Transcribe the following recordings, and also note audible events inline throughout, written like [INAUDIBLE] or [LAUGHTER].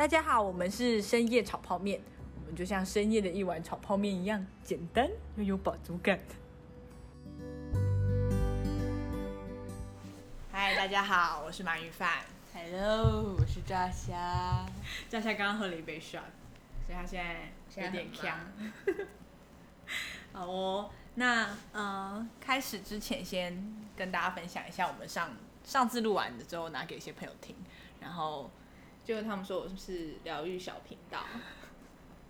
大家好，我们是深夜炒泡面，我们就像深夜的一碗炒泡面一样简单又有饱足感。嗨，大家好，我是马云范。Hello，我是炸虾。炸虾刚刚喝了一杯 shot，所以他现在有点呛。[LAUGHS] 好哦，那呃，开始之前先跟大家分享一下，我们上上次录完的之后拿给一些朋友听，然后就他们说我是疗愈小频道，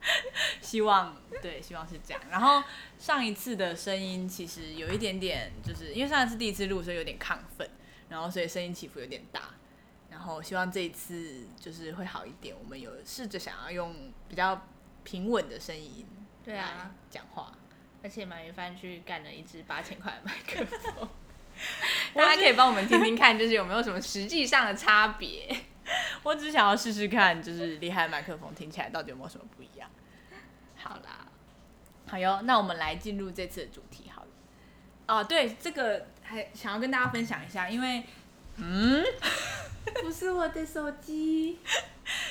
[LAUGHS] 希望对，希望是这样。然后上一次的声音其实有一点点，就是因为上一次第一次录，所以有点亢奋，然后所以声音起伏有点大。然后希望这一次就是会好一点。我们有试着想要用比较平稳的声音对啊，讲话，而且马云帆去干了一支八千块的麦克风，[LAUGHS] 大家可以帮我们听听 [LAUGHS] 看，就是有没有什么实际上的差别。[LAUGHS] 我只想要试试看，就是厉害的麦克风听起来到底有没有什么不一样。好啦，好哟，那我们来进入这次的主题好了。啊，对，这个还想要跟大家分享一下，因为嗯，不是我的手机。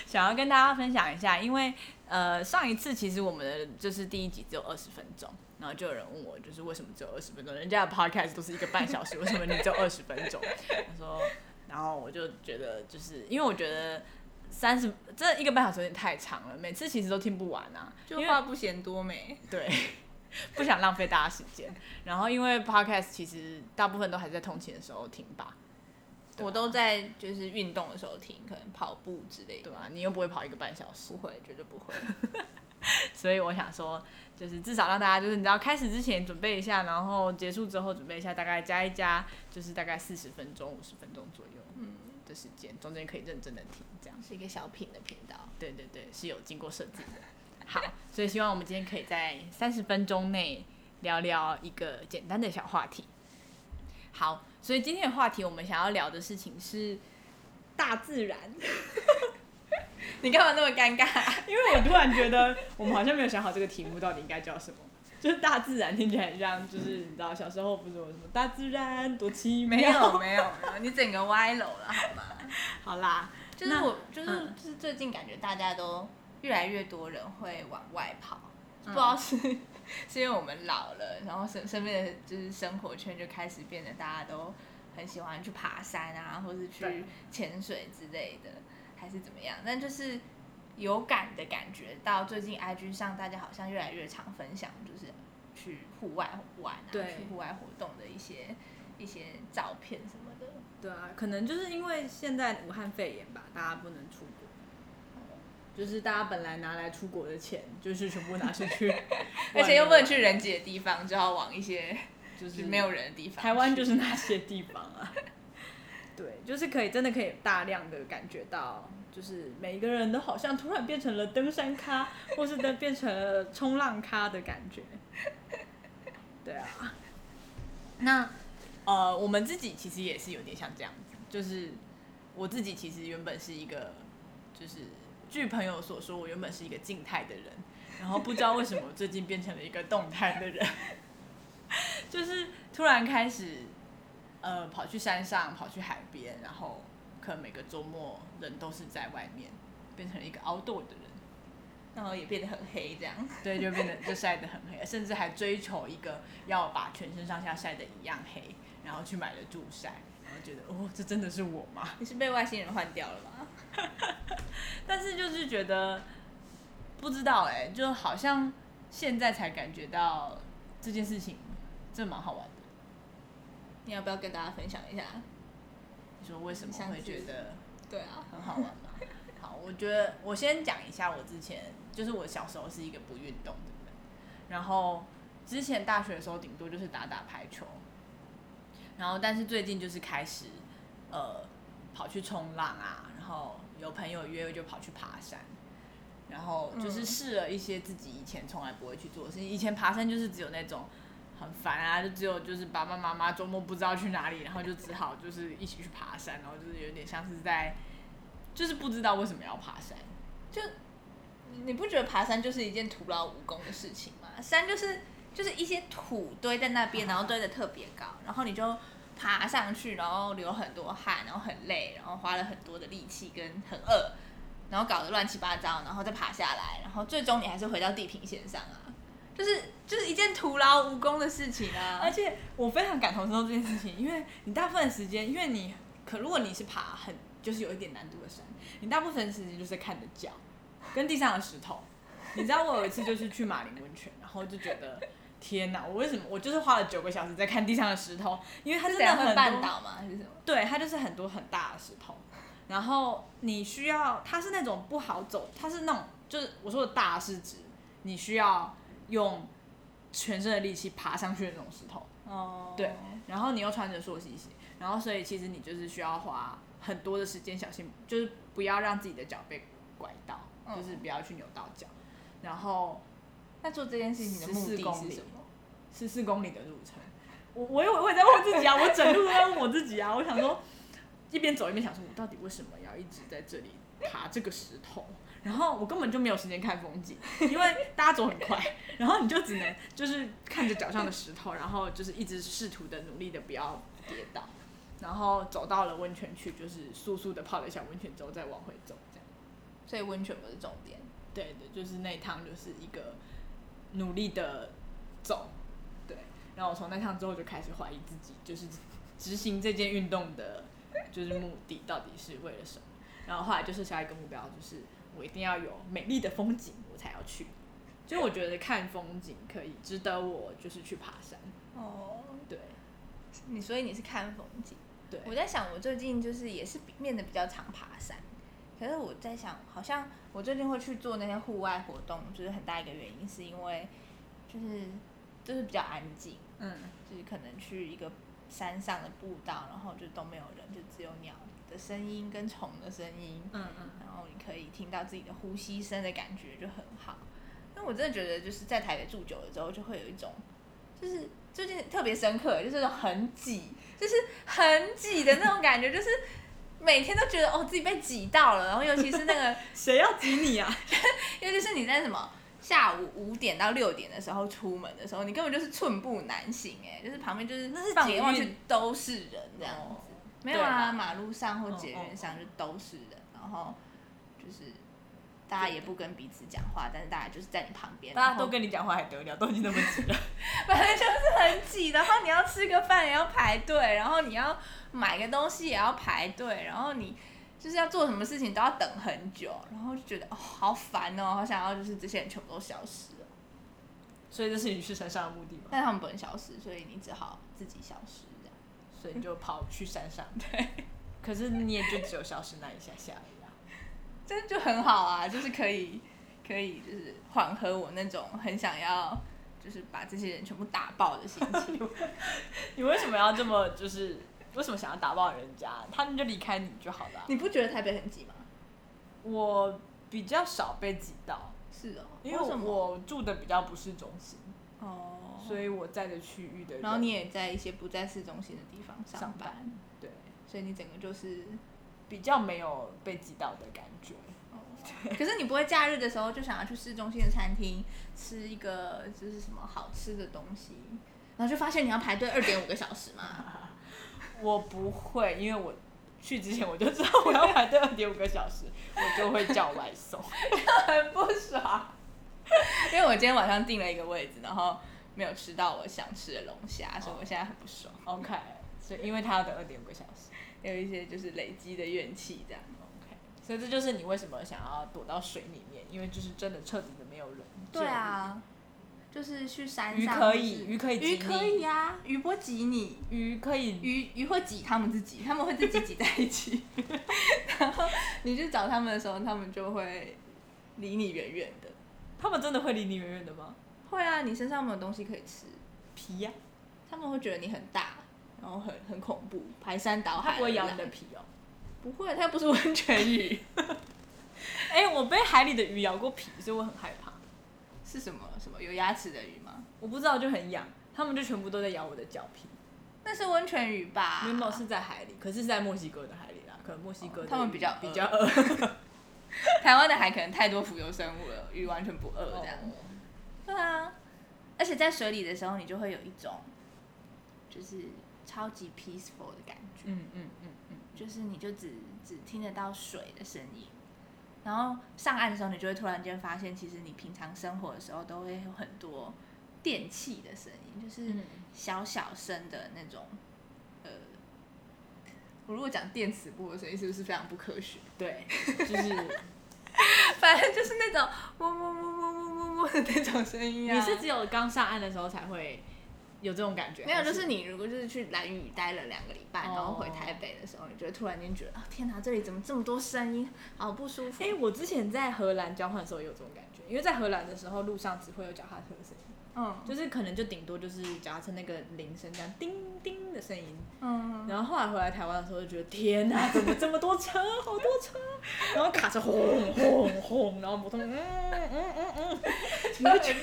想要跟大家分享一下，因为呃上一次其实我们的就是第一集只有二十分钟，然后就有人问我，就是为什么只有二十分钟？人家的 podcast 都是一个半小时，为什么你只有二十分钟？[LAUGHS] 他说，然后我就觉得就是因为我觉得三十这一个半小时有点太长了，每次其实都听不完啊，就话不嫌多没。[LAUGHS] 对，不想浪费大家时间。然后因为 podcast 其实大部分都还是在通勤的时候听吧，啊我都在就是运动的时候听，可能跑步之类的。对吧、你又不会跑一个半小时不，会，绝对不会。[LAUGHS] 所以我想说，就是至少让大家就是你知道开始之前准备一下，然后结束之后准备一下，大概加一加，就是大概四十分钟、五十分钟左右嗯，的时间，中间可以认真的听，这样。是一个小品的频道。对对对，是有经过设计的。好，所以希望我们今天可以在三十分钟内聊聊一个简单的小话题。好，所以今天的话题我们想要聊的事情是大自然，[LAUGHS] 你干嘛那么尴尬？因为我突然觉得我们好像没有想好这个题目到底应该叫什么。就是大自然听起来很像，就是你知道小时候不是有什么大自然多奇妙？[LAUGHS] 没有没有没有，你整个歪楼了好吗？[LAUGHS] 好啦，就是我就是嗯就是最近感觉大家都越来越多人会往外跑，嗯不知道是 [LAUGHS] 是因为我们老了，然后身身边的就是生活圈就开始变得大家都很喜欢去爬山啊，或是去潜水之类的，还是怎么样？但就是有感的感觉到最近 IG 上大家好像越来越常分享，就是去户外玩啊，对去户外活动的一些一些照片什么的。对啊，可能就是因为现在武汉肺炎吧，大家不能出国，就是大家本来拿来出国的钱，就是全部拿出去，[LAUGHS] 而且又不能去，人挤的地方，就要往一些就就是是没有人的地方。台湾就是那些地方啊。对，就是可以真的可以大量的感觉到，就是每一个人都好像突然变成了登山咖，[LAUGHS] 或是都变成了冲浪咖的感觉。对啊，那呃，我们自己其实也是有点像这样子，就是我自己其实原本是一个，就是据朋友所说，我原本是一个静态的人，然后不知道为什么最近变成了一个动态的人，[LAUGHS] 就是突然开始呃跑去山上，跑去海边，然后可能每个周末人都是在外面，变成了一个 outdoor 的人。然后也变得很黑这样。对，就变得就晒得很黑，[LAUGHS] 甚至还追求一个要把全身上下晒得一样黑，然后去买了助晒，然后觉得哦，这真的是我吗？[LAUGHS] 你是被外星人换掉了吗？[LAUGHS] 但是就是觉得不知道哎、就好像现在才感觉到这件事情真的蛮好玩的。你要不要跟大家分享一下？你说为什么会觉得对啊，很好玩吗？好，我觉得我先讲一下我之前，就是我小时候是一个不运动的人，然后之前大学的时候顶多就是打打排球，然后但是最近就是开始呃跑去冲浪啊，然后有朋友约就跑去爬山，然后就是嗯试了一些自己以前从来不会去做的事情，以前爬山就是只有那种。很烦啊，就只有就是爸爸妈妈周末不知道去哪里，然后就只好就是一起去爬山，然后就是有点像是在，就是不知道为什么要爬山。就你不觉得爬山就是一件徒劳无功的事情吗？山就是就是一些土堆在那边，然后堆的特别高，然后你就爬上去，然后流很多汗，然后很累，然后花了很多的力气跟很饿，然后搞得乱七八糟，然后再爬下来，然后最终你还是回到地平线上啊，就是就是一件徒劳无功的事情啊。而且我非常感同身受这件事情，因为你大部分的时间，因为你可如果你是爬很就是有一点难度的山，你大部分的时间就是看着脚跟地上的石头。你知道我有一次就是去马林温泉，然后就觉得天哪，我为什么我就是花了九个小时在看地上的石头，因为它真的很绊多，倒吗？还是什么？对，它就是很多很大的石头，然后你需要它是那种不好走，它是那种就是我说的大是指你需要用全身的力气爬上去的那种石头。哦，对，然后你又穿着溯溪鞋，然后所以其实你就是需要花很多的时间，小心就是不要让自己的脚被拐到，嗯就是不要去扭到脚。然后那做这件事情的目的14公里是什么？十四公里的路程，我我也我也在问自己啊，[LAUGHS] 我整路都在问我自己啊，我想说一边走一边想说，我到底为什么要一直在这里爬这个石头？然后我根本就没有时间看风景，因为大家走很快，然后你就只能就是看着脚上的石头，然后就是一直试图的努力的不要跌倒，然后走到了温泉区，就是速速的泡了一下温泉之后再往回走，这样。所以温泉不是重点。对的，就是那一趟就是一个努力的走，对。然后我从那趟之后就开始怀疑自己，就是执行这件运动的，就是目的到底是为了什么。然后后来就是下一个目标，就是我一定要有美丽的风景，我才要去。就我觉得看风景可以值得我就是去爬山，哦，对你所以你是看风景。对。我在想，我最近就是也是比变得比较常爬山，可是我在想，好像我最近会去做那些户外活动，就是很大一个原因是因为就是就是比较安静，嗯就是可能去一个山上的步道，然后就都没有人，就只有鸟的声音跟虫的声音，嗯嗯，然后你可以听到自己的呼吸声的感觉就很好。那我真的觉得就是在台北住久了之后，就会有一种就是最近特别深刻，就是很挤，就是很挤的那种感觉，就是每天都觉得哦自己被挤到了，然后尤其是那个，[LAUGHS] 谁要挤你啊？[LAUGHS] 尤其是你在什么。下午五点到六点的时候出门的时候，你根本就是寸步难行哎、就是旁边就是那是放眼望去都是人这样子。哦没有啊，马路上或捷运上就都是人，然后就是大家也不跟彼此讲话，但是大家就是在你旁边，大家都跟你讲话还得了，都已经那么挤了。反正就是很挤，然后你要吃个饭也要排队，然后你要买个东西也要排队，然后你就是要做什么事情都要等很久，然后就觉得哦好烦哦，好想要就是这些人全部都消失了，所以这是你去山上的目的吗？但他们不能消失，所以你只好自己消失。所以你就跑去山上。[LAUGHS] 对。可是你也就只有消失那一下下而已啊。这就很好啊，就是可以可以就是缓和我那种很想要就是把这些人全部打爆的心情。[LAUGHS] 你为什么要这么就是为什么想要打爆人家？他们就离开你就好了啊、你不觉得台北很挤吗？我比较少被挤到，是哦，因为我住的比较不是中心，哦，所以我在的区域的人然后你也在一些不在市中心的地方上上班，班，对，所以你整个就是，比较没有被挤到的感觉。可是你不会假日的时候就想要去市中心的餐厅吃一个就是什么好吃的东西，然后就发现你要排队二点五个小时嘛？[LAUGHS] 我不会，因为我去之前我就知道我要排队二点五个小时，我就会叫外送。[LAUGHS] 很不爽。[LAUGHS] 因为我今天晚上订了一个位置，然后没有吃到我想吃的龙虾，所以我现在很不爽，OK，所以因为他要等二点五个小时。有一些就是累积的怨气这样。OK，所以这就是你为什么想要躲到水里面，因为就是真的彻底的没有人。对，啊，就是去山鱼上，可以，鱼可以挤鱼可以呀、鱼不会挤你，鱼可以，鱼鱼会挤他们自己，[LAUGHS] 他们会自己挤在一起，[LAUGHS] 然后你去找他们的时候，他们就会离你远远的。他们真的会离你远远的吗？会啊，你身上没有东西可以吃，皮呀、他们会觉得你很大，然后很很恐怖，排山倒海。它不会咬你的？皮哦。不会，它又不是温泉鱼，[LAUGHS] 哎、我被海里的鱼咬过皮，所以我很害怕。是什么什么有牙齿的鱼吗？我不知道，就很痒，他们就全部都在咬我的脚皮。那是温泉鱼吧？没有，是在海里，可是是在墨西哥的海里啦，可能墨西哥的他们比较饿比较饿。[LAUGHS] 台湾的海可能太多浮游生物了，鱼完全不饿这样。哦对啊，而且在水里的时候，你就会有一种就是超级 peaceful 的感觉，嗯嗯嗯嗯，就是你就只只听得到水的声音，然后上岸的时候，你就会突然间发现，其实你平常生活的时候都会有很多电器的声音，就是嗯小小声的那种。呃，我如果讲电磁波的声音，是不是非常不科学？对，就是 [LAUGHS] 反正就是那种嗡嗡那种声音啊。你是只有刚上岸的时候才会有这种感觉？没有，就是你如果就是去蓝屿待了两个礼拜，哦然后回台北的时候，你就会突然间觉得啊，天哪，这里怎么这么多声音，好不舒服。哎、我之前在荷兰交换的时候也有这种感觉，因为在荷兰的时候路上只会有脚踏车的声音，嗯就是可能就顶多就是脚踏车那个铃声这样叮叮的声音。嗯，然后后来回来台湾的时候就觉得天哪，[LAUGHS] 怎么这么多车，好多车，然后卡车轰轰轰，然后摩托嗯嗯嗯嗯，你会觉得。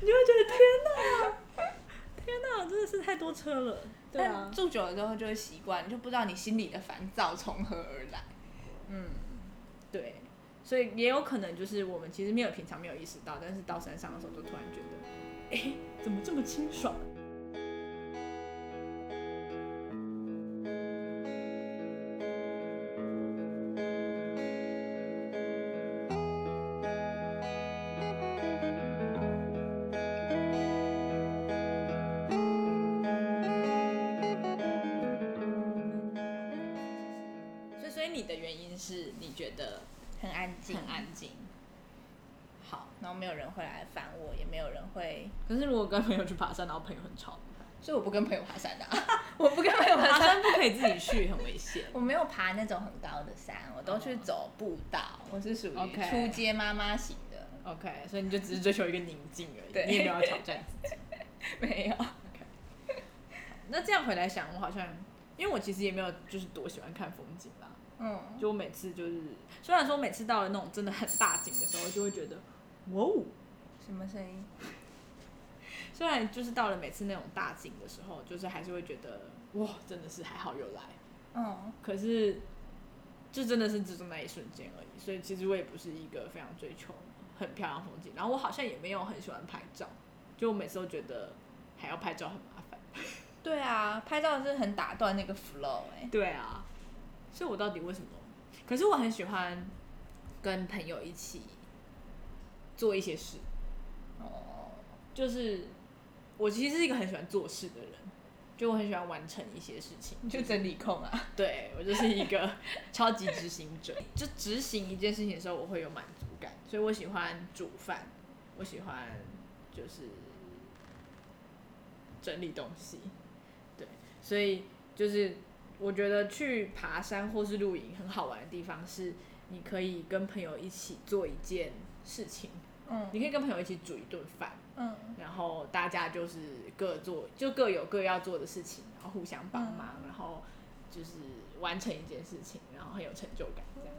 你就会觉得天哪，天哪，真的是太多车了。对啊，住久了之后就会习惯，就不知道你心里的烦躁从何而来。嗯，对，所以也有可能就是我们其实没有平常没有意识到，但是到山上的时候就突然觉得，哎，怎么这么清爽？所以，所以你的原因是你觉得很安静，很安静。好，然后没有人会来烦我，也没有人会，可是如果跟朋友去爬山，然后朋友很吵，所以我不跟朋友爬山的、啊，[LAUGHS] 我不跟朋友爬爬山。不可以自己去，很危险。我没有爬那种很高的山，我都去走步道，我是属于出街妈妈型的，OK，所以你就只是追求一个宁静而已，你也没有要挑战自己。[LAUGHS] 没有。那这样回来想，我好像，因为我其实也没有就是多喜欢看风景啦，嗯，就我每次就是，虽然说每次到了那种真的很大景的时候，就会觉得，哇哦，什么声音？虽然就是到了每次那种大景的时候，就是还是会觉得，哇，真的是还好有来，嗯，可是，这真的是只有那一瞬间而已，所以其实我也不是一个非常追求很漂亮风景，然后我好像也没有很喜欢拍照，就我每次都觉得还要拍照很麻烦。对啊，拍照是很打断那个 flow 哎、对啊，所以我到底为什么？可是我很喜欢跟朋友一起做一些事，哦，就是我其实是一个很喜欢做事的人，就我很喜欢完成一些事情，你就整理控啊。对我就是一个 [LAUGHS] 超级执行者，就执行一件事情的时候，我会有满足感，所以我喜欢煮饭，我喜欢就是整理东西，对，所以就是我觉得去爬山或是露营很好玩的地方是，你可以跟朋友一起做一件事情，嗯。你可以跟朋友一起煮一顿饭，嗯。然后大家就是各做，就各有各要做的事情，然后互相帮忙，然后就是完成一件事情，然后很有成就感这样。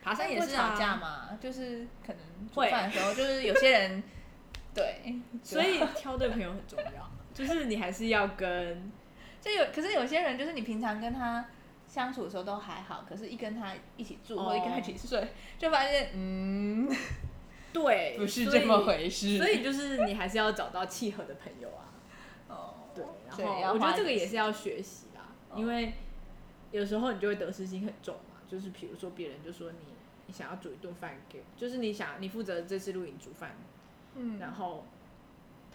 爬山也是啊，吵架嘛，就是可能煮会饭的时候，就是有些人 [LAUGHS] 对，所以挑对朋友很重要，就是你还是要跟就有，可是有些人就是你平常跟他相处的时候都还好，可是一跟他一起住、哦或一跟他一起睡，[LAUGHS] 就发现嗯，[LAUGHS] 对，不是这么回事。所以就是你还是要找到契合的朋友啊。[LAUGHS] 哦，对，然后我觉得这个也是要学习啦，因为有时候你就会得失心很重嘛，就是比如说别人就说你你想要煮一顿饭给，就是你想你负责这次露营煮饭，嗯，然后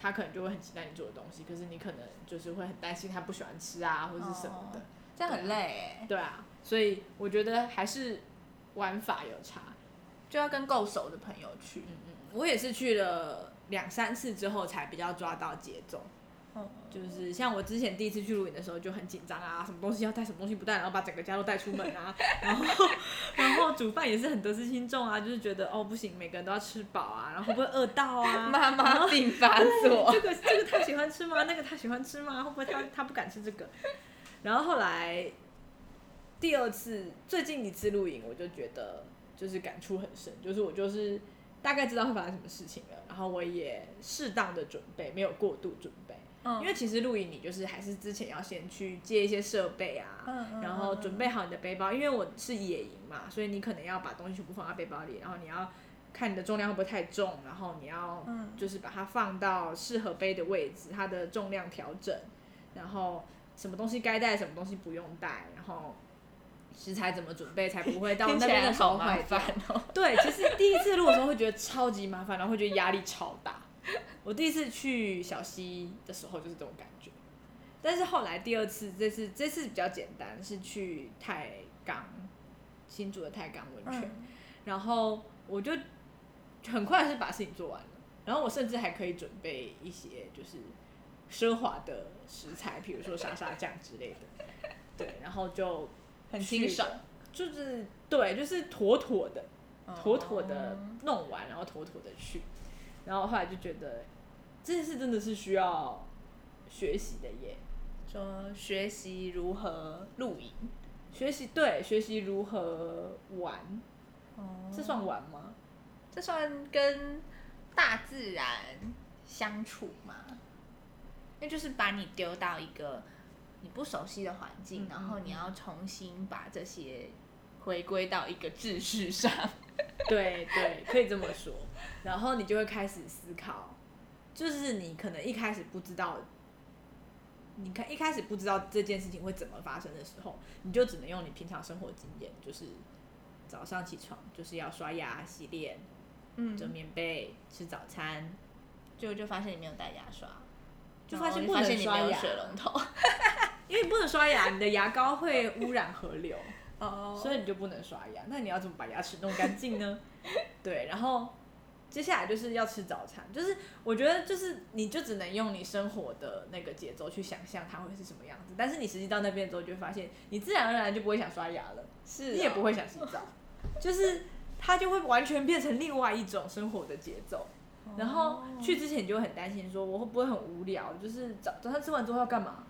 他可能就会很期待你做的东西，可是你可能就是会很担心他不喜欢吃啊，或者是什么的，这样很累哎，对啊，所以我觉得还是玩法有差。就要跟够熟的朋友去。嗯嗯，我也是去了两三次之后才比较抓到节奏。嗯，就是像我之前第一次去露营的时候就很紧张啊，什么东西要带，什么东西不带，然后把整个家都带出门啊，然后然后煮饭也是很得失心重啊，就是觉得哦不行，每个人都要吃饱啊，然后会不会饿到啊？妈妈病发作 [LAUGHS] 这。个这个他喜欢吃吗？那个他喜欢吃吗？会不会他他不敢吃这个？然后后来第二次最近一次露营，我就觉得就是感触很深，就是我就是大概知道会发生什么事情了，然后我也适当的准备，没有过度准备。嗯因为其实露营你就是还是之前要先去借一些设备啊，然后准备好你的背包，因为我是野营嘛，所以你可能要把东西全部放在背包里，然后你要看你的重量会不会太重，然后你要嗯就是把它放到适合背的位置，它的重量调整，然后什么东西该带，什么东西不用带，然后食材怎么准备才不会到 [LAUGHS] 那边的时候麻坏掉烦。哦。对，其实第一次录的时候会觉得超级麻烦，然后会觉得压力超大。[LAUGHS] 我第一次去小溪的时候就是这种感觉，但是后来第二次，这次这次比较简单，是去太港新竹的太港温泉，嗯。然后我就很快是把事情做完了，然后我甚至还可以准备一些就是奢华的食材，比如说沙沙酱之类的，[LAUGHS] 对，然后就很清爽，就是对，就是妥妥的。妥妥的哦弄完，然后妥妥的去，然后后来就觉得这件事真的是需要学习的耶，说学习如何露营。学习对，学习如何玩，哦这算玩吗？这算跟大自然相处吗？那就是把你丢到一个你不熟悉的环境，嗯然后你要重新把这些回归到一个秩序上。[LAUGHS] 对对，可以这么说。然后你就会开始思考，就是你可能一开始不知道，你看一开始不知道这件事情会怎么发生的时候，你就只能用你平常生活经验，就是早上起床就是要刷牙、洗脸、嗯折棉被、吃早餐，就就发现你没有带牙刷，就发现不能刷牙水龙头。[LAUGHS] 因为你不能刷牙，你的牙膏会污染河流。哦所以你就不能刷牙。那你要怎么把牙齿弄干净呢？[LAUGHS] 对，然后接下来就是要吃早餐，就是我觉得就是你就只能用你生活的那个节奏去想象它会是什么样子，但是你实际到那边之后，就会发现你自然而然就不会想刷牙了，是你也不会想洗澡，就是它就会完全变成另外一种生活的节奏。然后去之前你就会很担心，说我会不会很无聊？就是早早上吃完之后要干嘛？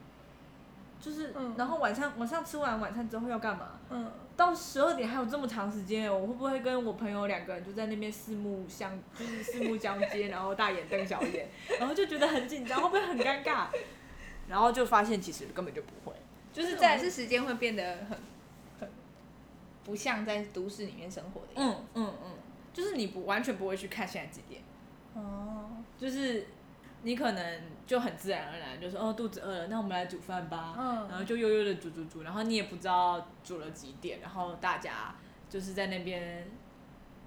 就是，嗯然后晚上晚上吃完晚餐之后要干嘛？嗯，到十二点还有这么长时间，我会不会跟我朋友两个人就在那边四目相，[LAUGHS] 就是四目相接，然后大眼瞪小眼，[LAUGHS] 然后就觉得很紧张，会不会很尴尬？然后就发现其实根本就不会，就是在是时间会变得很很不像在都市里面生活的样子。嗯嗯嗯，就是你不完全不会去看现在几点，哦，就是你可能就很自然而然就说哦肚子饿了，那我们来煮饭吧，嗯。然后就悠悠的煮煮煮，然后你也不知道煮了几点，然后大家就是在那边，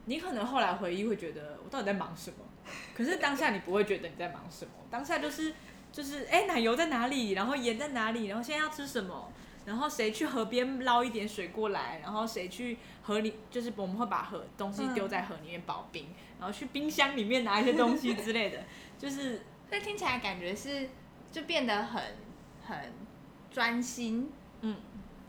你可能后来回忆会觉得我到底在忙什么，[LAUGHS] 可是当下你不会觉得你在忙什么，当下就是就是哎奶油在哪里，然后盐在哪里，然后现在要吃什么。然后谁去河边捞一点水过来，然后谁去河里，就是我们会把河东西丢在河里面保冰，然后去冰箱里面拿一些东西之类的，[LAUGHS] 就是那听起来感觉是就变得很很专心，嗯，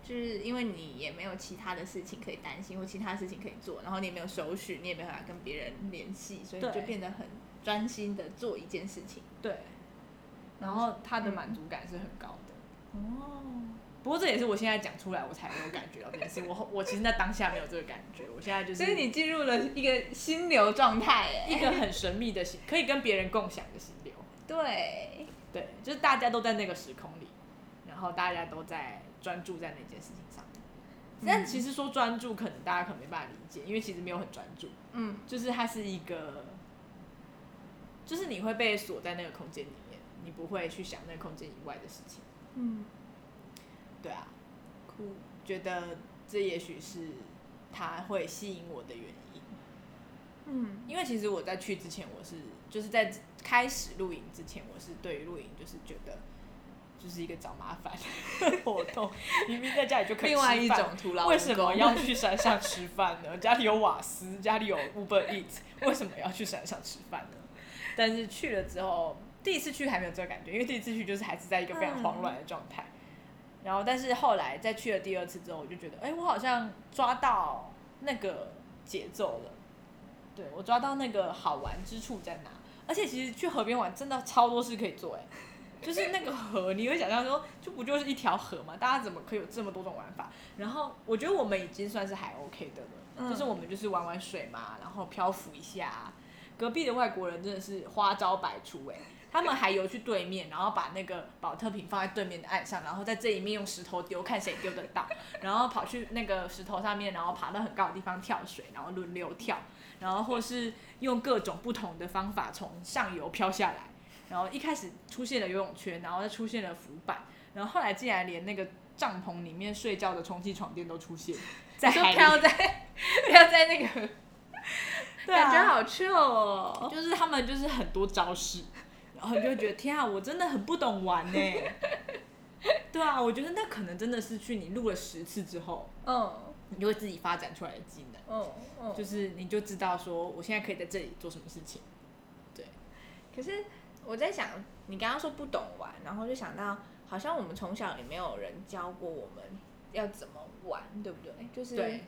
就是因为你也没有其他的事情可以担心或其他事情可以做，然后你也没有手续，你也没有办法跟别人联系，所以对就变得很专心的做一件事情。对，然后他的满足感是很高的。哦，不过这也是我现在讲出来，我才没有感觉到这件事。我 [LAUGHS] 我其实在当下没有这个感觉，我现在就是所以你进入了一个心流状态，哎，一个很神秘的心，可以跟别人共享的心流。对，对，就是大家都在那个时空里，然后大家都在专注在那件事情上面。但其实说专注，可能大家可能没办法理解，因为其实没有很专注，嗯，就是它是一个，就是你会被锁在那个空间里面，你不会去想那个空间以外的事情。嗯，对啊，哭，觉得这也许是他会吸引我的原因。嗯，因为其实我在去之前，我是就是在开始露营之前，我是对于露营就是觉得就是一个找麻烦的活动，[LAUGHS] 明明在家里就可以另外一吃饭种徒劳为什么要 [LAUGHS] 去山上吃饭呢？家里有瓦斯，家里有 Uber Eat，为什么要去山上吃饭呢？但是去了之后，第一次去还没有这个感觉，因为第一次去就是还是在一个非常慌乱的状态。然后，但是后来再去了第二次之后，我就觉得，哎、我好像抓到那个节奏了。对我抓到那个好玩之处在哪？而且其实去河边玩真的超多事可以做哎、就是那个河，你会想象说，就不就是一条河嘛？大家怎么可以有这么多种玩法？然后我觉得我们已经算是还 OK 的了，嗯就是我们就是玩玩水嘛，然后漂浮一下。隔壁的外国人真的是花招百出哎、他们还游去对面，然后把那个保特瓶放在对面的岸上，然后在这一面用石头丢，看谁丢得到，然后跑去那个石头上面，然后爬到很高的地方跳水，然后轮流跳，然后或是用各种不同的方法从上游飘下来，然后一开始出现了游泳圈，然后再出现了浮板，然后后来竟然连那个帐篷里面睡觉的充气床垫都出现在海里，飘在飘在那个，[LAUGHS] 对啊感觉好 chill 哦。就是他们就是很多招式，然后你就会觉得天啊，我真的很不懂玩呢。[LAUGHS] 对啊，我觉得那可能真的是去你录了十次之后，嗯你就会自己发展出来的技能，嗯嗯，就是你就知道说我现在可以在这里做什么事情。对可是我在想，你刚刚说不懂玩，然后就想到，好像我们从小也没有人教过我们要怎么玩，对不对？就是对，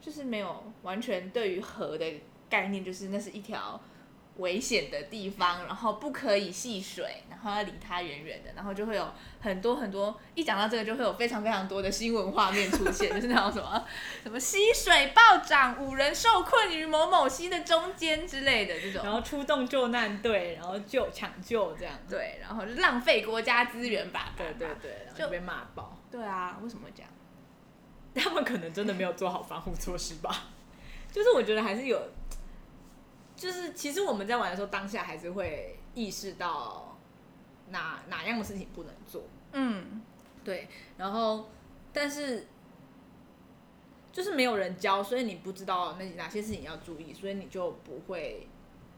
就是没有完全对于河的概念，就是那是一条危险的地方，然后不可以戏水，然后要离它远远的，然后就会有很多很多，一讲到这个就会有非常非常多的新闻画面出现，[LAUGHS] 就是那种什么什么溪水暴涨，五人受困于某某溪的中间之类的这种。然后出动救难队，然后救抢救这样。对，然后就浪费国家资源吧。对对对，然后就就被骂爆。对啊，为什么会这样？[LAUGHS] 他们可能真的没有做好防护措施吧。[LAUGHS] 就是我觉得还是有，就是其实我们在玩的时候，当下还是会意识到哪哪样的事情不能做。嗯对，然后但是就是没有人教，所以你不知道那哪些事情要注意，所以你就不会。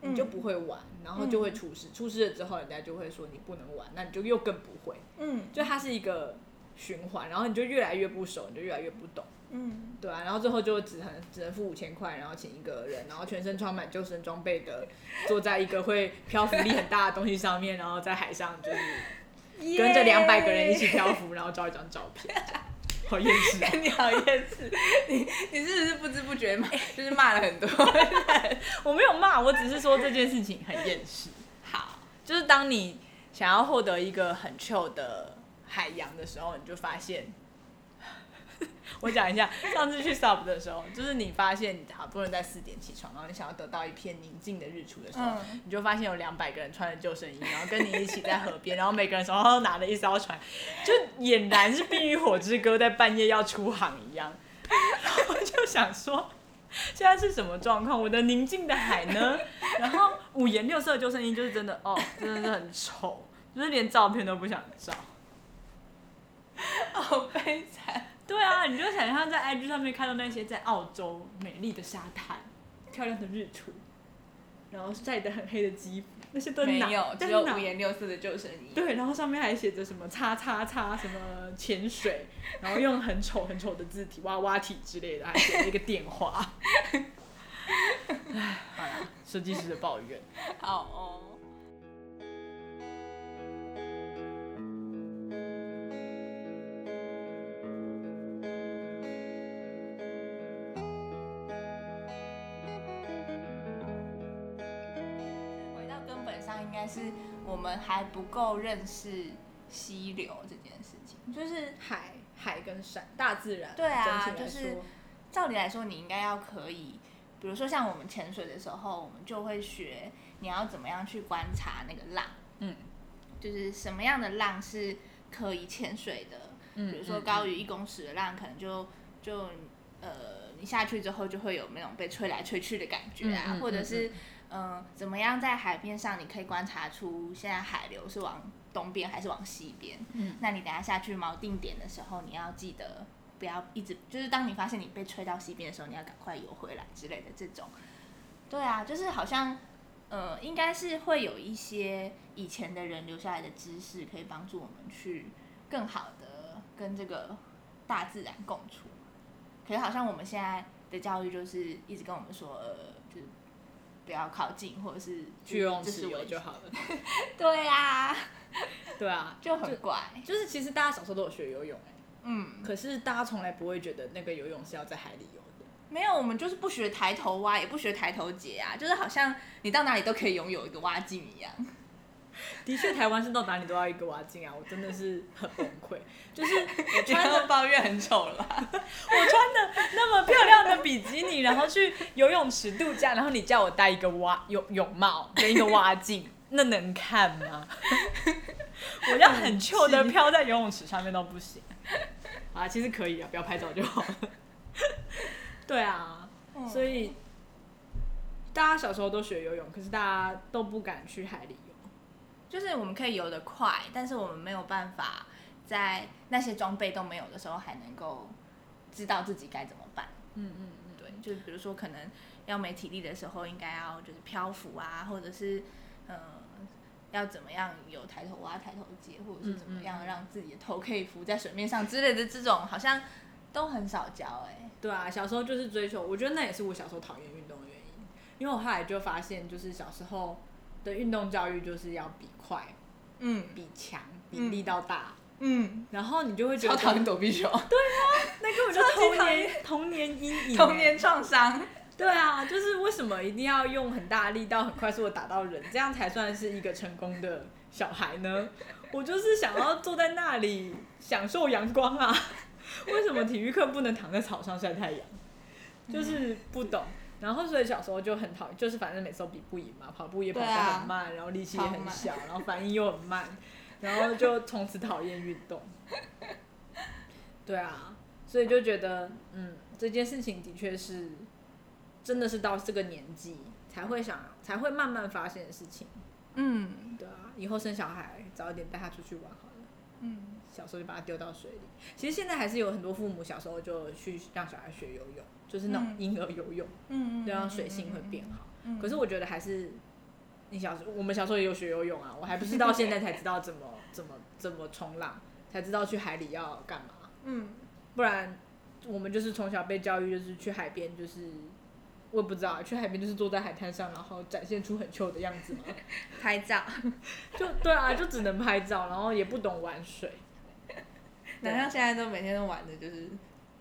你就不会玩，然后就会出事。出事了之后，人家就会说你不能玩，那你就又更不会。嗯就它是一个循环，然后你就越来越不熟，你就越来越不懂。嗯，对啊，然后最后就只能只能付五千块，然后请一个人，然后全身穿满救生装备的，坐在一个会漂浮力很大的东西上面，然后在海上就是跟着两百个人一起漂浮，然后照一张照片，好厌世啊！[LAUGHS] 你好厌世，你你是不是不知不觉骂，就是骂了很多？[LAUGHS] 我没有骂，我只是说这件事情很厌世。好，就是当你想要获得一个很 chill 的海洋的时候，你就发现，我讲一下，上次去 sub 的时候，就是你发现你好不容易在四点起床，然后你想要得到一片宁静的日出的时候，嗯你就发现有两百个人穿着救生衣，然后跟你一起在河边，然后每个人手上都拿着一艘船，就俨然是《冰与火之歌》在半夜要出航一样。然后我就想说，现在是什么状况？我的宁静的海呢？然后五颜六色的救生衣就是真的哦，真的是很丑，就是连照片都不想照。[LAUGHS] 好悲惨。对啊，你就想象在 IG 上面看到那些在澳洲美丽的沙滩、漂亮的日出，然后晒得很黑的肌肤，那些都没有，只有五颜六色的救生衣。对，然后上面还写着什么“叉叉叉”什么潜水，然后用很丑很丑的字体“哇哇体”之类的，还写了一个电话。哎，好啦，设计师的抱怨。[LAUGHS] 好哦。还不够认识溪流这件事情，就是海、海跟山，大自然，对啊就是照理来说，你应该要可以，比如说像我们潜水的时候，我们就会学你要怎么样去观察那个浪，嗯。就是什么样的浪是可以潜水的，嗯比如说高于一公尺的浪，可能就就呃，你下去之后就会有那种被吹来吹去的感觉啊，嗯嗯嗯或者是嗯、呃怎么样在海面上你可以观察出现在海流是往东边还是往西边，嗯那你等下下去锚定点的时候，你要记得不要一直，就是当你发现你被吹到西边的时候，你要赶快游回来之类的这种。对啊，就是好像，呃，应该是会有一些以前的人留下来的知识，可以帮助我们去更好的跟这个大自然共处。可是好像我们现在的教育就是一直跟我们说，呃，就是不要靠近，或者是去游泳这池游就好了。[LAUGHS] 对啊，[LAUGHS] 对啊，[LAUGHS] 就很怪。就是其实大家小时候都有学游泳、欸嗯，可是大家从来不会觉得那个游泳是要在海里游的。没有，我们就是不学抬头蛙，也不学抬头节啊，就是好像你到哪里都可以拥有一个蛙镜一样。[LAUGHS] 的确，台湾是到哪里都要一个蛙镜啊，我真的是很崩溃。[LAUGHS] 就是我穿穿着着抱怨很丑了？[LAUGHS] 我穿的那么漂亮的比基尼，然后去游泳池度假，然后你叫我戴一个蛙泳泳帽跟一个蛙镜，那能看吗？我要很糗的飘在游泳池上面都不行。啊，其实可以啊，不要拍照就好了。对啊，所以大家小时候都学游泳，可是大家都不敢去海里游。就是我们可以游得快，但是我们没有办法在那些装备都没有的时候，还能够知道自己该怎么办。嗯嗯嗯，对，就是比如说可能要没体力的时候，应该要就是漂浮啊，或者是呃要怎么样有抬头蛙、抬头节，或者是怎么样让自己的头可以浮在水面上之类的，这种好像都很少教哎、对啊，小时候就是追求，我觉得那也是我小时候讨厌运动的原因，因为我后来就发现，就是小时候的运动教育就是要比快、嗯比强、比嗯力道大，嗯，然后你就会觉得超讨厌躲避球，那根本就童年童年阴影，[LAUGHS] 童年创伤。对啊，就是为什么一定要用很大的力道、很快速的打到人，这样才算是一个成功的小孩呢？我就是想要坐在那里享受阳光啊！[LAUGHS] 为什么体育课不能躺在草上晒太阳？就是不懂。然后所以小时候就很讨厌，就是反正每次都比不赢嘛，跑步也跑得很慢，然后力气也很小，然后反应又很慢，然后就从此讨厌运动。[LAUGHS] 对啊，所以就觉得，嗯，这件事情的确是，真的是到这个年纪才会想，才会慢慢发现的事情。嗯对啊，以后生小孩早一点带他出去玩好了，嗯，小时候就把它丢到水里。其实现在还是有很多父母小时候就去让小孩学游泳，就是那种嗯婴儿游泳，嗯这样水性会变好。嗯可是我觉得还是，你小时候我们小时候也有学游泳啊，我还不是到现在才知道怎么 [LAUGHS] 怎么怎么冲浪，才知道去海里要干嘛。嗯不然我们就是从小被教育，就是去海边，就是我也不知道，去海边就是坐在海滩上，然后展现出很糗的样子嘛。[LAUGHS] 拍照，就对啊，就只能拍照，然后也不懂玩水，哪像现在都每天都玩的就是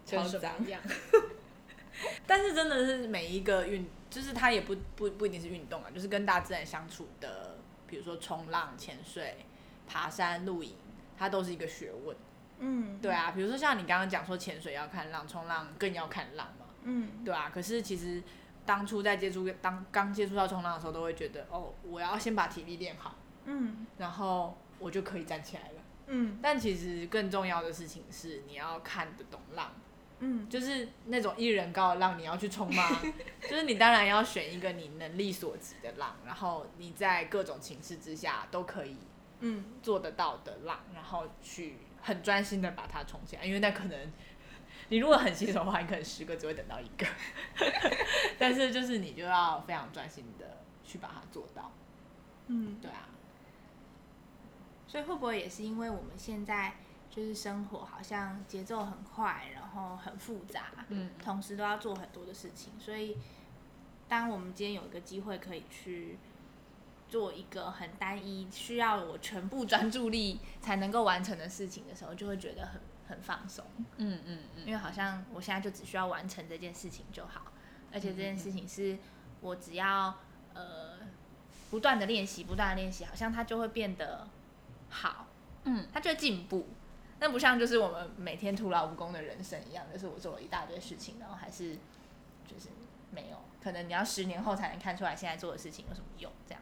超脏样。[LAUGHS] 但是真的是每一个运，就是它也不不不一定是运动啊，就是跟大自然相处的，比如说冲浪、潜水、爬山、露营，它都是一个学问。嗯，对啊，比如说像你刚刚讲说潜水要看浪，冲浪更要看浪嘛。嗯对啊，可是其实当初在接触当刚接触到冲浪的时候，都会觉得哦，我要先把体力练好，嗯然后我就可以站起来了。嗯。但其实更重要的事情是，你要看得懂浪，嗯，就是那种一人高的浪，你要去冲吗？[LAUGHS] 就是你当然要选一个你能力所及的浪，然后你在各种情势之下都可以嗯。做得到的浪，然后去很专心的把它冲起来，因为那可能你如果很新手的话，你可能十个只会等到一个，[LAUGHS] 但是就是你就要非常专心的去把它做到，嗯，对啊，所以会不会也是因为我们现在就是生活好像节奏很快，然后很复杂，嗯同时都要做很多的事情，所以当我们今天有一个机会可以去做一个很单一、需要我全部专注力才能够完成的事情的时候，就会觉得很很放松，嗯嗯嗯，因为好像我现在就只需要完成这件事情就好，而且这件事情是我只要呃不断的练习，不断的练习，好像它就会变得好，嗯，他就会进步。那不像就是我们每天徒劳无功的人生一样，就是我做了一大堆事情，然后还是就是没有，可能你要十年后才能看出来现在做的事情有什么用，这样。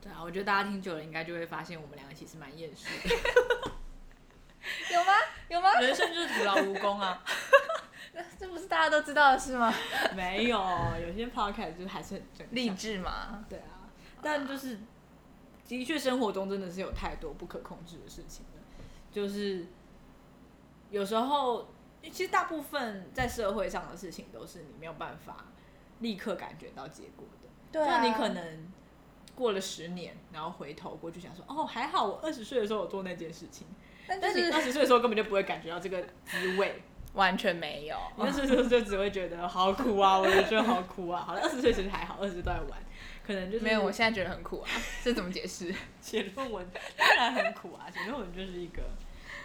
对啊，我觉得大家听久了应该就会发现我们两个其实蛮厌世的，[LAUGHS] 有吗？有吗？人生就是徒劳无功啊。[LAUGHS] 这不是大家都知道的事吗？[LAUGHS] 没有，有些 podcast 就还是很励。志嘛，对啊，但就是的确生活中真的是有太多不可控制的事情了，就是有时候其实大部分在社会上的事情都是你没有办法立刻感觉到结果的，对就你可能过了十年，然后回头过去想说，哦，还好我二十岁的时候我做那件事情，但是你二十岁的时候根本就不会感觉到这个滋味。[LAUGHS] 完全没有。你二十岁就只会觉得好苦啊，我人生好苦啊。好了，二十岁其实还好，二十岁都在玩，可能就是没有，我现在觉得很苦啊，这怎么解释？[LAUGHS] 写论文 [LAUGHS] 当然很苦啊，写论文就是一个，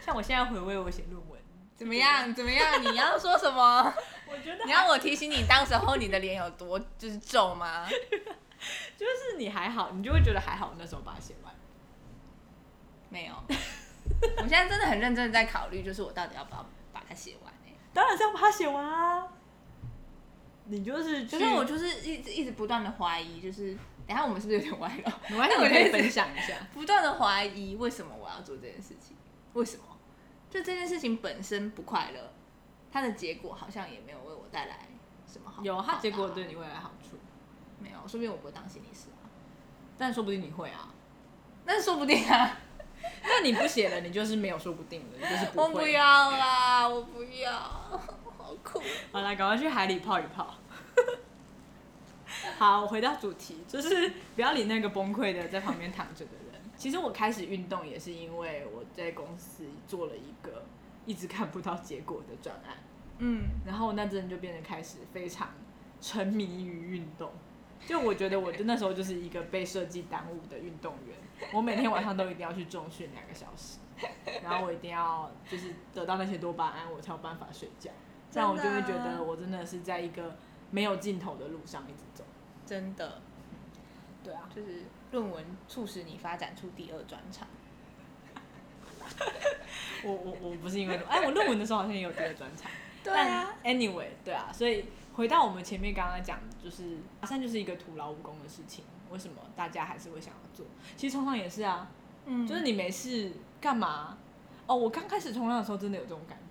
像我现在回味我写论文，怎么样？怎么样？你要说什么？[LAUGHS] 我觉得你要我提醒你，当时候你的脸有多就是皱吗？就是你还好，你就会觉得还好，那时候把它写完。没有，我现在真的很认真的在考虑，就是我到底要不要把它写完、欸、当然是要把它写完啊。你就是去，可是我就是一直一直不断的怀疑，就是等下我们是不是有点歪了？没关系，[LAUGHS] 我可以分享一下。[LAUGHS] 不断的怀疑为什么我要做这件事情？为什么？就这件事情本身不快乐，它的结果好像也没有为我带来什么好。有，它结果对你未来好处，没有，说不定我不会当心理师啊。但说不定你会啊。那说不定啊，[LAUGHS] 那你不写了，你就是没有说不定的，你就是不会。我不要啦，我不要，好酷。好了，赶快去海里泡一泡。[LAUGHS] 好，回到主题，就是不要理那个崩溃的在旁边躺着的人。[LAUGHS] 其实我开始运动也是因为我在公司做了一个一直看不到结果的专案，嗯，然后那阵就变得开始非常沉迷于运动。就我觉得我那时候就是一个被设计耽误的运动员，[LAUGHS] 我每天晚上都一定要去重训两个小时，然后我一定要就是得到那些多巴胺，我才有办法睡觉。这样我就会觉得我真的是在一个没有尽头的路上一直走。真的，对啊，就是论文促使你发展出第二专长。[LAUGHS] 我我我不是因为哎，我论文的时候好像也有第二专场。[LAUGHS] 对啊但，anyway，对啊，所以回到我们前面刚刚讲，就是爬山就是一个徒劳无功的事情，为什么大家还是会想要做？其实冲浪也是啊，嗯就是你没事干嘛？哦，我刚开始冲浪的时候真的有这种感觉，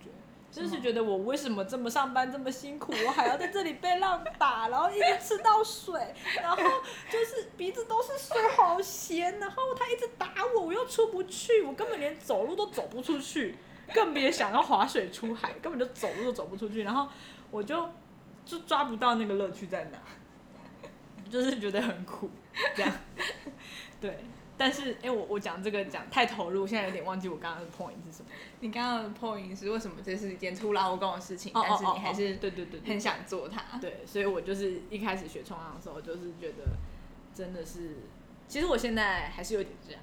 就是觉得我为什么这么上班这么辛苦，我还要在这里被浪打，然后一直吃到水，然后就是鼻子都是水，好咸，然后他一直打我，我又出不去，我根本连走路都走不出去，更别想要划水出海，根本就走路都走不出去，然后我就就抓不到那个乐趣在哪，就是觉得很苦，这样，对。但是，哎、我我讲这个讲太投入，现在有点忘记我刚刚的 point 是什么。你刚刚的 point 是为什么这是一件徒劳无功的事情，哦但是你还是对对对对很想做它。对，所以我就是一开始学冲浪的时候，就是觉得真的是，其实我现在还是有点这样，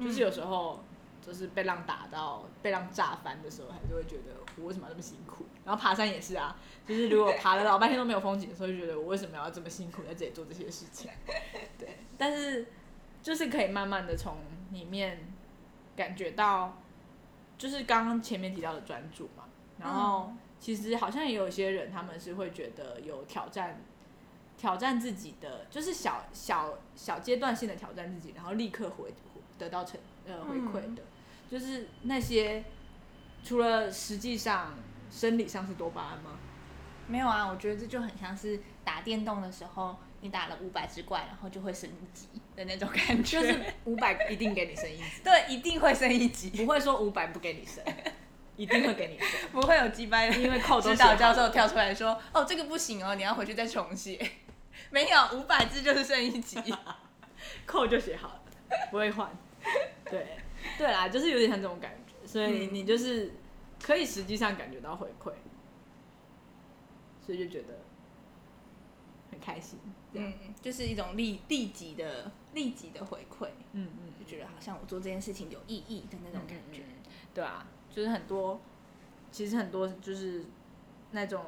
就是有时候就是被浪打到、被浪炸翻的时候，还是会觉得我为什么要这么辛苦？然后爬山也是啊，就是如果爬了老 [LAUGHS] 半天都没有风景的时候，就觉得我为什么要这么辛苦在这里做这些事情？对，但是就是可以慢慢的从里面感觉到，就是刚刚前面提到的专注嘛，然后。其实好像也有一些人，他们是会觉得有挑战，挑战自己的，就是小小小阶段性的挑战自己，然后立刻回得到成呃回馈的，就是那些除了实际上生理上是多巴胺吗？没有啊，我觉得这就很像是打电动的时候，你打了五百只怪，然后就会升一级的那种感觉。就是五百一定给你升一级，[LAUGHS] 对，一定会升一级，不会说五百不给你升，一定会给你升。[LAUGHS] 不会有击败的。因为指导教授跳出来说：“哦，这个不行哦，你要回去再重写。”没有，五百字就是升一级。[LAUGHS] 扣就写好了，不会换。对，对啦，就是有点像这种感觉，所以嗯你就是可以实际上感觉到回馈，所以就觉得很开心。嗯，就是一种立立即的立即的回馈，嗯嗯，就觉得好像我做这件事情有意义的那种感觉。对啊，就是很多，其实很多就是那种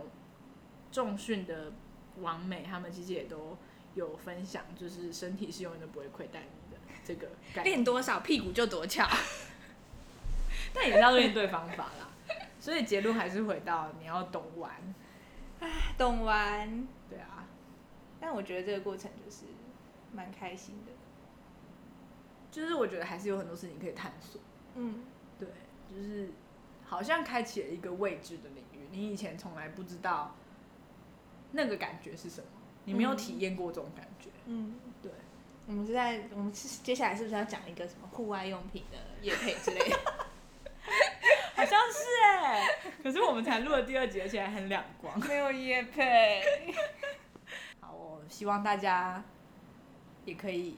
重训的王美，他们其实也都有分享，就是身体是永远都不会亏待你的这个概念。练多少屁股就多翘。[LAUGHS] 但也是要练对方法啦。所以结论还是回到你要懂玩，唉懂玩，但我觉得这个过程就是蛮开心的。就是我觉得还是有很多事情可以探索，嗯，对，就是好像开启了一个未知的领域，你以前从来不知道那个感觉是什么，你没有体验过这种感觉，嗯，对，我们是在我们是接下来是不是要讲一个什么户外用品的夜配之类的？[LAUGHS] 好像是哎、可是我们才录了第二集，而且还很两光。没有夜配。希望大家也可以，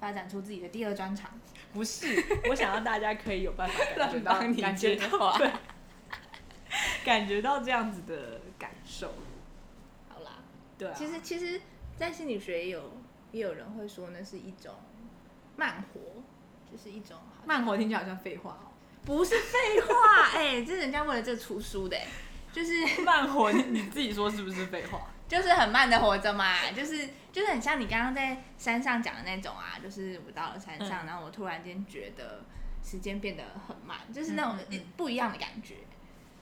发展出自己的第二专长。不是，我想要大家可以有办法感觉到，你感觉到对，感觉到这样子的感受，好啦，对啊，其实其实，在心理学也有也有人会说那是一种慢活，就是一种好慢活听起来好像废话哦。不是废话，哎、这人家为了这出书的、哎就是慢活，你你自己说是不是废话？就是很慢的活着嘛，就是就是很像你刚刚在山上讲的那种啊，就是我到了山上，嗯。然后我突然间觉得时间变得很慢，就是那种不一样的感觉。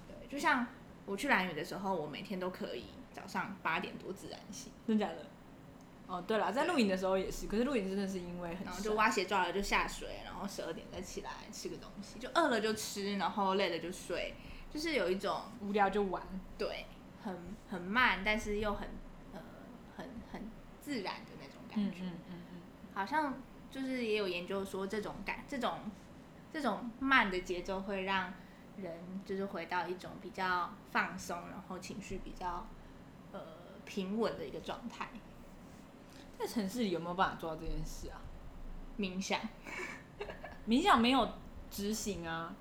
对，就像我去蓝屿的时候，我每天都可以早上八点多自然醒，真假的？哦，对了，在露营的时候也是，可是露营真的是因为很然后就挖鞋抓了就下水，然后十二点再起来吃个东西，就饿了就吃，然后累了就睡，就是有一种无聊就玩，对很很慢，但是又很呃很很自然的那种感觉。嗯嗯嗯好像就是也有研究说，这种感这种这种慢的节奏会让人就是回到一种比较放松，然后情绪比较呃平稳的一个状态。在城市里有没有办法做到这件事啊？冥想，[LAUGHS] 冥想没有执行啊，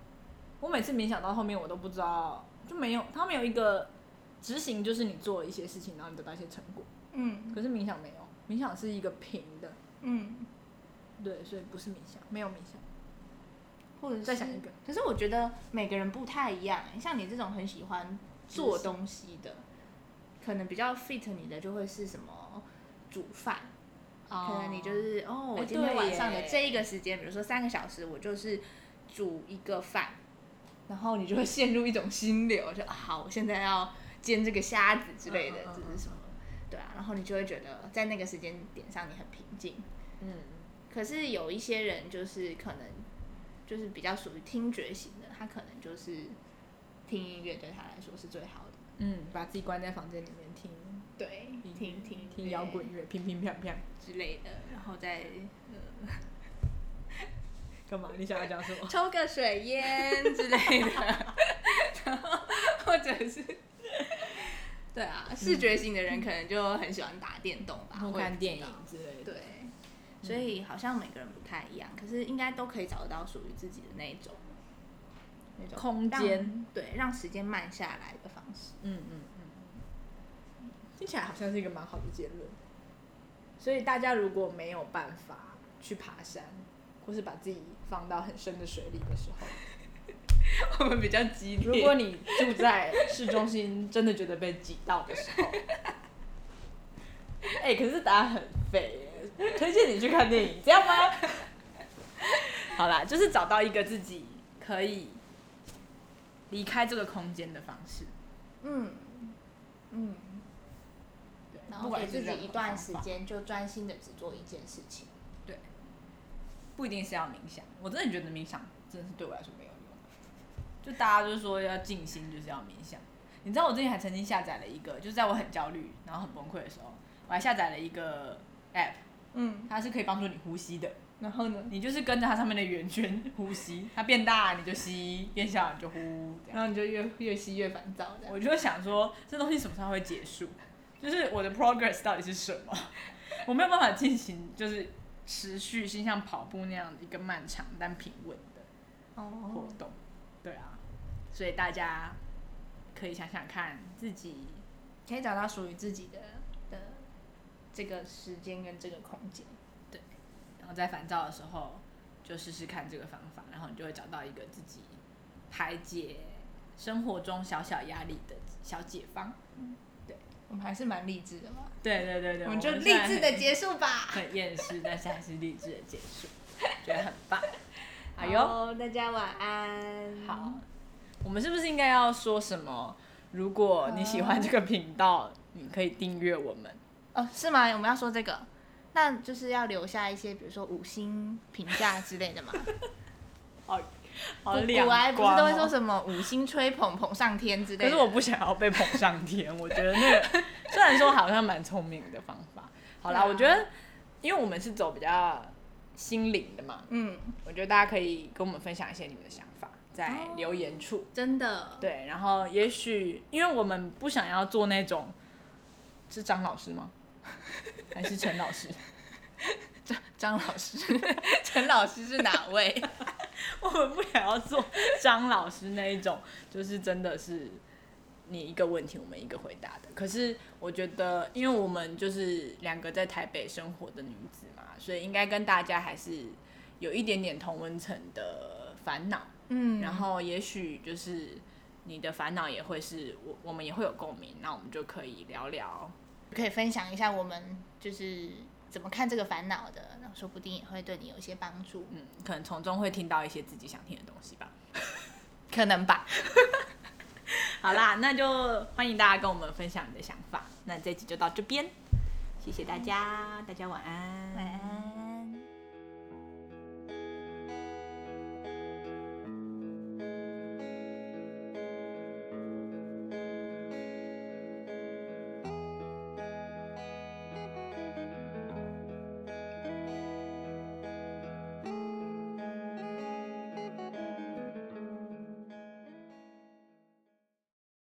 我每次冥想到后面我都不知道，就没有，它没有一个执行，就是你做了一些事情，然后你得到一些成果。嗯可是冥想没有，冥想是一个平的，嗯，对，所以不是冥想，没有冥想。或者是再想一个。可是我觉得每个人不太一样欸，像你这种很喜欢做东西的，可能比较 fit 你的就会是什么煮饭。可能你就是哦，我哎今天晚上的这一个时间，比如说三个小时，我就是煮一个饭，然后你就会陷入一种心流，就啊好，我现在要煎这个虾子之类的，这是什么？对啊，然后你就会觉得在那个时间点上你很平静。嗯，可是有一些人就是可能就是比较属于听觉型的，他可能就是听音乐对他来说是最好的。嗯，把自己关在房间里面听对，听听听摇滚乐，乒乒乓乓。之类的，然后再呃干嘛？你想要讲什么？[LAUGHS] 抽个水烟之类的，[LAUGHS] 然后或者是，对啊，视觉型的人可能就很喜欢打电动吧，或看电影之类的。对，所以好像每个人不太一样，可是应该都可以找得到属于自己的那一种那种空让间，对，让时间慢下来的方式。嗯嗯嗯，听起来好像是一个蛮好的结论。所以大家如果没有办法去爬山，或是把自己放到很深的水里的时候，[LAUGHS] 我们比较激烈。如果你住在市中心，真的觉得被挤到的时候，[LAUGHS] 哎、可是答案很废，推荐你去看电影，这样吗？[LAUGHS] 好啦，就是找到一个自己可以离开这个空间的方式。嗯嗯，然后给自己一段时间，就专心的只做一件事情。对不一定是要冥想，我真的觉得冥想真的是对我来说没有用。就大家就是说要静心，就是要冥想。你知道我之前还曾经下载了一个，就是在我很焦虑，然后很崩溃的时候，我还下载了一个 app，嗯，它是可以帮助你呼吸的。然后呢？你就是跟着它上面的圆圈呼吸，它变大你就吸，变小你就呼。然后你就越越吸越烦躁。我就想说，这东西什么时候会结束？就是我的 progress 到底是什么？我没有办法进行，就是持续性像跑步那样一个漫长但平稳的活哦，动。对啊，所以大家可以想想看自己，可以找到属于自己的的这个时间跟这个空间。对然后在烦躁的时候就试试看这个方法，然后你就会找到一个自己排解生活中小小压力的小解方。我们还是蛮励志的嘛，对对对对，我们就现励志的结束吧。很厌世，但是还是励志的结束，觉得很棒。哎呦，好，大家晚安。好，我们是不是应该要说什么？如果你喜欢这个频道，你可以订阅我们。哦，是吗？我们要说这个，那就是要留下一些，比如说五星评价之类的嘛。[LAUGHS] 好，好古两古来不是都会说什么五星吹捧捧上天之类的？可是我不想要被捧上天，我觉得那个 [LAUGHS] 虽然说好像蛮聪明的方法。好啦，啊我觉得因为我们是走比较心灵的嘛，嗯，我觉得大家可以跟我们分享一些你们的想法，在哦留言处。真的。对，然后也许因为我们不想要做那种，是张老师吗？[LAUGHS] 还是陈老师？[LAUGHS] 张张老师，[LAUGHS] 陈老师是哪位？我们不想要做张老师那一种，就是真的是你一个问题我们一个回答的。可是我觉得，因为我们就是两个在台北生活的女子嘛，所以应该跟大家还是有一点点同温层的烦恼。嗯然后也许就是你的烦恼也会是我我们也会有共鸣，那我们就可以聊聊。可以分享一下我们就是怎么看这个烦恼的，那说不定也会对你有一些帮助，嗯，可能从中会听到一些自己想听的东西吧。可能吧。[LAUGHS] [LAUGHS] 好啦，那就欢迎大家跟我们分享你的想法。那这集就到这边，谢谢大家，大家晚安。晚安。